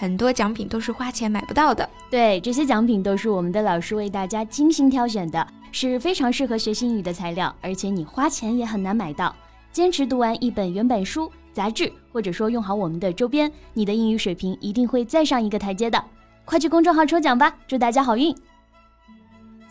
很多奖品都是花钱买不到的。对，这些奖品都是我们的老师为大家精心挑选的。是非常适合学英语的材料，而且你花钱也很难买到。坚持读完一本原版书、杂志，或者说用好我们的周边，你的英语水平一定会再上一个台阶的。快去公众号抽奖吧，祝大家好运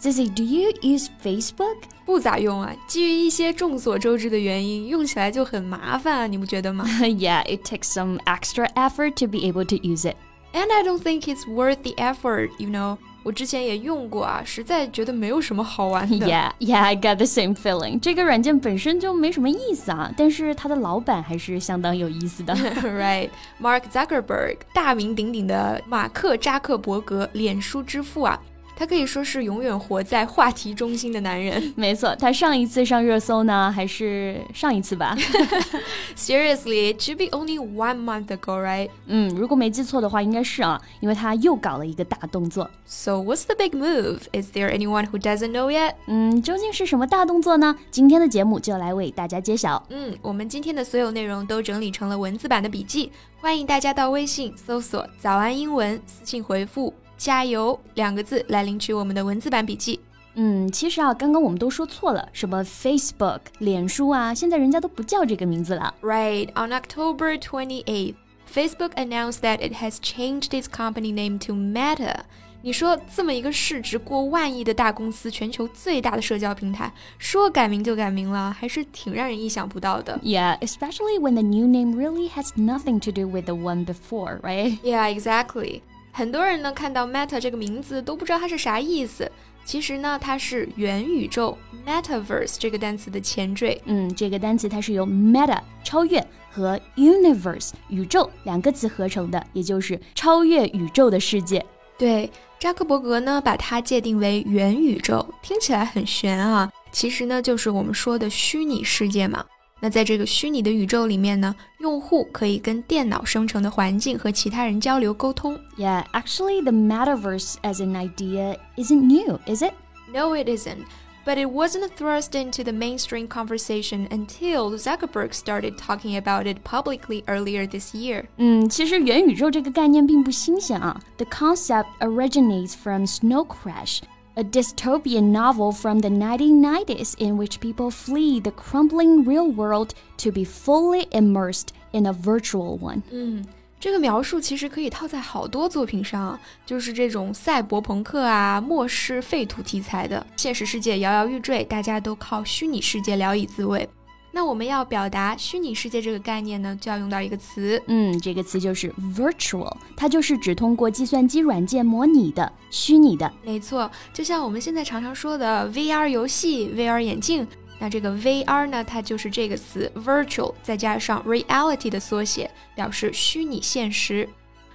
！Cici，Do you use Facebook？不咋用啊，基于一些众所周知的原因，用起来就很麻烦啊，你不觉得吗？Yeah，it takes some extra effort to be able to use it. And I don't think it's worth the effort, you know. 我之前也用过啊，实在觉得没有什么好玩的。Yeah, yeah, I got the same feeling. 这个软件本身就没什么意思啊，但是它的老板还是相当有意思的。Right, Mark Zuckerberg，大名鼎鼎的马克扎克伯格，脸书之父啊。 他可以说是永远活在话题中心的男人。没错，他上一次上热搜呢，还是上一次吧？Seriously, it should be only one month ago, right? 嗯，如果没记错的话，应该是啊，因为他又搞了一个大动作。So what's the big move? Is there anyone who doesn't know yet? 嗯，究竟是什么大动作呢？今天的节目就来为大家揭晓。嗯，我们今天的所有内容都整理成了文字版的笔记，欢迎大家到微信搜索“早安英文”，私信回复。加油两个字来领取我们的文字版笔记。嗯，其实啊，刚刚我们都说错了，什么 Facebook 脸书啊，现在人家都不叫这个名字了。Right on October 28th, Facebook announced that it has changed its company name to Meta。你说这么一个市值过万亿的大公司，全球最大的社交平台，说改名就改名了，还是挺让人意想不到的。Yeah, especially when the new name really has nothing to do with the one before, right? Yeah, exactly. 很多人呢看到 Meta 这个名字都不知道它是啥意思。其实呢，它是元宇宙 Metaverse 这个单词的前缀。嗯，这个单词它是由 Meta 超越和 Universe 宇宙两个词合成的，也就是超越宇宙的世界。对，扎克伯格呢把它界定为元宇宙，听起来很玄啊。其实呢，就是我们说的虚拟世界嘛。那在这个虚拟的宇宙里面呢，用户可以跟电脑生成的环境和其他人交流沟通。Yeah, actually, the metaverse as an idea isn't new, is it? No, it isn't. But it wasn't thrust into the mainstream conversation until Zuckerberg started talking about it publicly earlier this year. 嗯，其实元宇宙这个概念并不新鲜啊。The concept originates from Snow Crash a dystopian novel from the 1990s in which people flee the crumbling real world to be fully immersed in a virtual one. 嗯，这个描述其实可以套在好多作品上啊，就是这种赛博朋克啊、末世废土题材的，现实世界摇摇欲坠，大家都靠虚拟世界聊以自慰。 那我们要表达虚拟世界这个概念呢，就要用到一个词，嗯，这个词就是 virtual，它就是指通过计算机软件模拟的虚拟的。没错，就像我们现在常常说的 VR 游戏、VR 眼镜，那这个 VR 呢，它就是这个词 virtual 再加上 reality 的缩写，表示虚拟现实。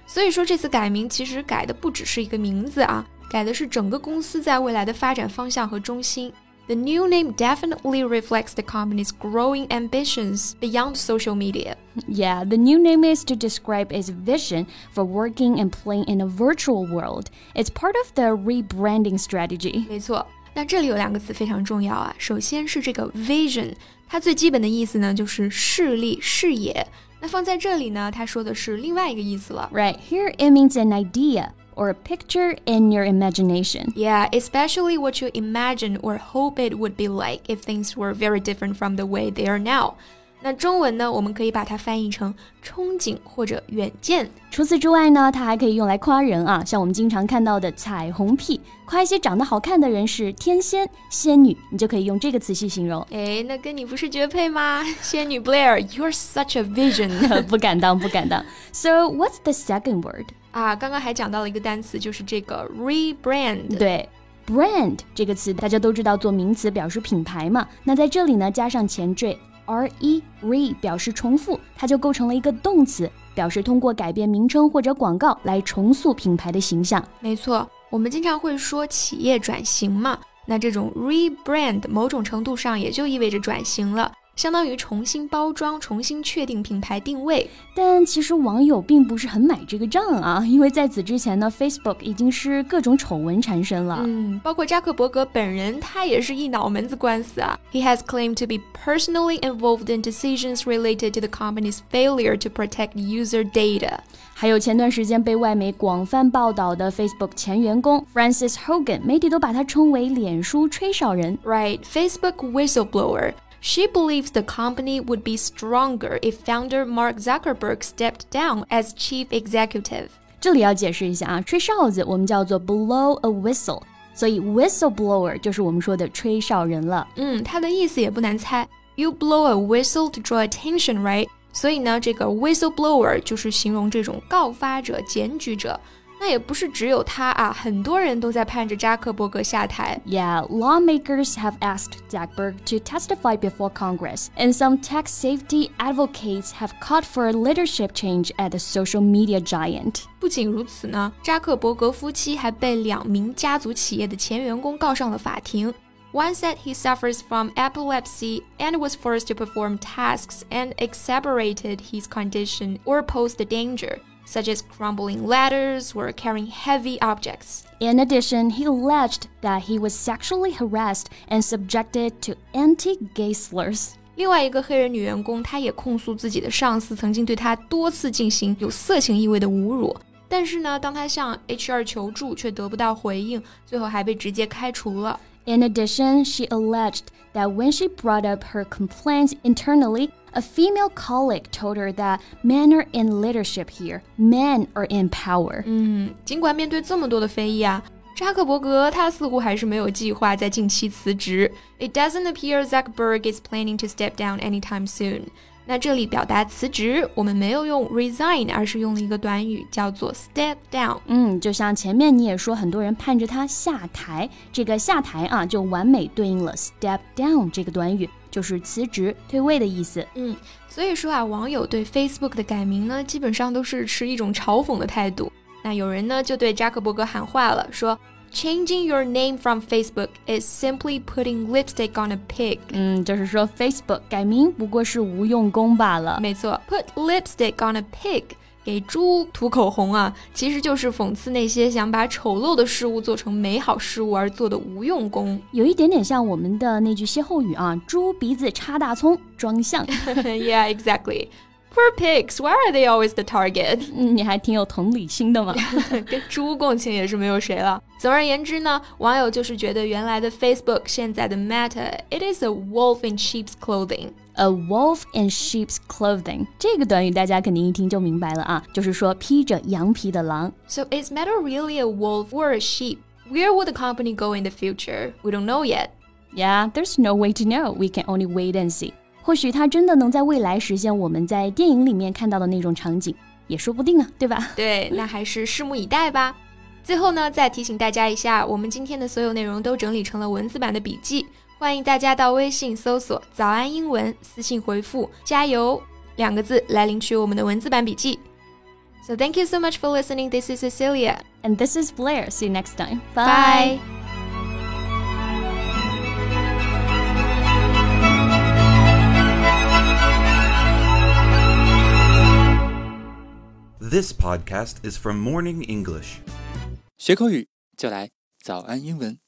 所以说这次改名其实改的不只是一个名字啊，改的是整个公司在未来的发展方向和中心。The new name definitely reflects the company's growing ambitions beyond social media. Yeah, the new name is to describe its vision for working and playing in a virtual world. It's part of the rebranding strategy. 没错，那这里有两个词非常重要啊。首先是这个 vision，它最基本的意思呢就是视力、视野。那放在这里呢，它说的是另外一个意思了。Right here, it means an idea or a picture in your imagination. Yeah, especially what you imagine or hope it would be like if things were very different from the way they are now. 那中文呢，我们可以把它翻译成憧憬或者远见。除此之外呢，它还可以用来夸人啊，像我们经常看到的彩虹屁，夸一些长得好看的人是天仙、仙女，你就可以用这个词去形容。哎，那跟你不是绝配吗？仙女 Blair，you're such a vision。不敢当，不敢当。So what's the second word？ 啊，刚刚还讲到了一个单词，就是这个 rebrand。对。brand 这个词大家都知道，做名词表示品牌嘛。那在这里呢，加上前缀 re re 表示重复，它就构成了一个动词，表示通过改变名称或者广告来重塑品牌的形象。没错，我们经常会说企业转型嘛。那这种 rebrand 某种程度上也就意味着转型了。相当于重新包装、重新确定品牌定位，但其实网友并不是很买这个账啊，因为在此之前呢，Facebook 已经是各种丑闻缠身了。嗯，包括扎克伯格本人，他也是一脑门子官司啊。He has claimed to be personally involved in decisions related to the company's failure to protect user data。还有前段时间被外媒广泛报道的 Facebook 前员工 Francis Hogan，媒体都把他称为脸书吹哨人。Right，Facebook whistleblower。She believes the company would be stronger if founder Mark Zuckerberg stepped down as chief executive. 这里要解释一下啊，吹哨子我们叫做 blow a whistle，所以 whistleblower 就是我们说的吹哨人了。嗯，它的意思也不难猜，You blow a whistle to draw attention, right？所以呢，这个 whistleblower 就是形容这种告发者、检举者。 那也不是只有他啊，很多人都在盼着扎克伯格下台。Yeah, lawmakers have asked Zuckerberg to testify before Congress, and some tech safety advocates have called for a leadership change at the social media giant. 不仅如此呢，扎克伯格夫妻还被两名家族企业的前员工告上了法庭。One said he suffers from epilepsy and was forced to perform tasks and exacerbated his condition or posed a danger Such as crumbling ladders or carrying heavy objects. In addition, he alleged that he was sexually harassed and subjected to anti-gay slurs. 另外一个黑人女员工，她也控诉自己的上司曾经对她多次进行有色情意味的侮辱。但是呢，当她向 HR 求助却得不到回应，最后还被直接开除了。In addition, she alleged that when she brought up her complaints internally, a female colleague told her that men are in leadership here, men are in power. 嗯，尽管面对这么多的非议啊，扎克伯格他似乎还是没有计划在近期辞职。It doesn't appear Zuckerberg is planning to step down anytime soon. 那这里表达辞职，我们没有用 resign，而是用了一个短语叫做 step down。嗯，就像前面你也说，很多人盼着他下台，这个下台啊，就完美对应了 step down 这个短语，就是辞职、退位的意思。嗯，所以说啊，网友对 Facebook 的改名呢，基本上都是持一种嘲讽的态度。那有人呢就对扎克伯格喊话了，说。Changing your name from Facebook is simply putting lipstick on a pig。嗯，就是说 Facebook 改名不过是无用功罢了。没错，put lipstick on a pig，给猪涂口红啊，其实就是讽刺那些想把丑陋的事物做成美好事物而做的无用功。有一点点像我们的那句歇后语啊，猪鼻子插大葱，装像。yeah, exactly. Poor pigs, why are they always the target？你还挺有同理心的嘛，跟猪共情也是没有谁了。 总而言之呢，网友就是觉得原来的 Facebook，现在的 Meta，it is a wolf in sheep's clothing。A wolf in sheep's clothing，这个短语大家肯定一听就明白了啊，就是说披着羊皮的狼。So is Meta really a wolf or a sheep? Where will the company go in the future? We don't know yet. Yeah, there's no way to know. We can only wait and see. 或许它真的能在未来实现我们在电影里面看到的那种场景，也说不定啊，对吧？对，那还是拭目以待吧。 最后呢，再提醒大家一下，我们今天的所有内容都整理成了文字版的笔记，欢迎大家到微信搜索“早安英文”，私信回复“加油”两个字来领取我们的文字版笔记。So thank you so much for listening. This is Cecilia, and this is Blair. See you next time. Bye. This podcast is from Morning English. 学口语就来早安英文。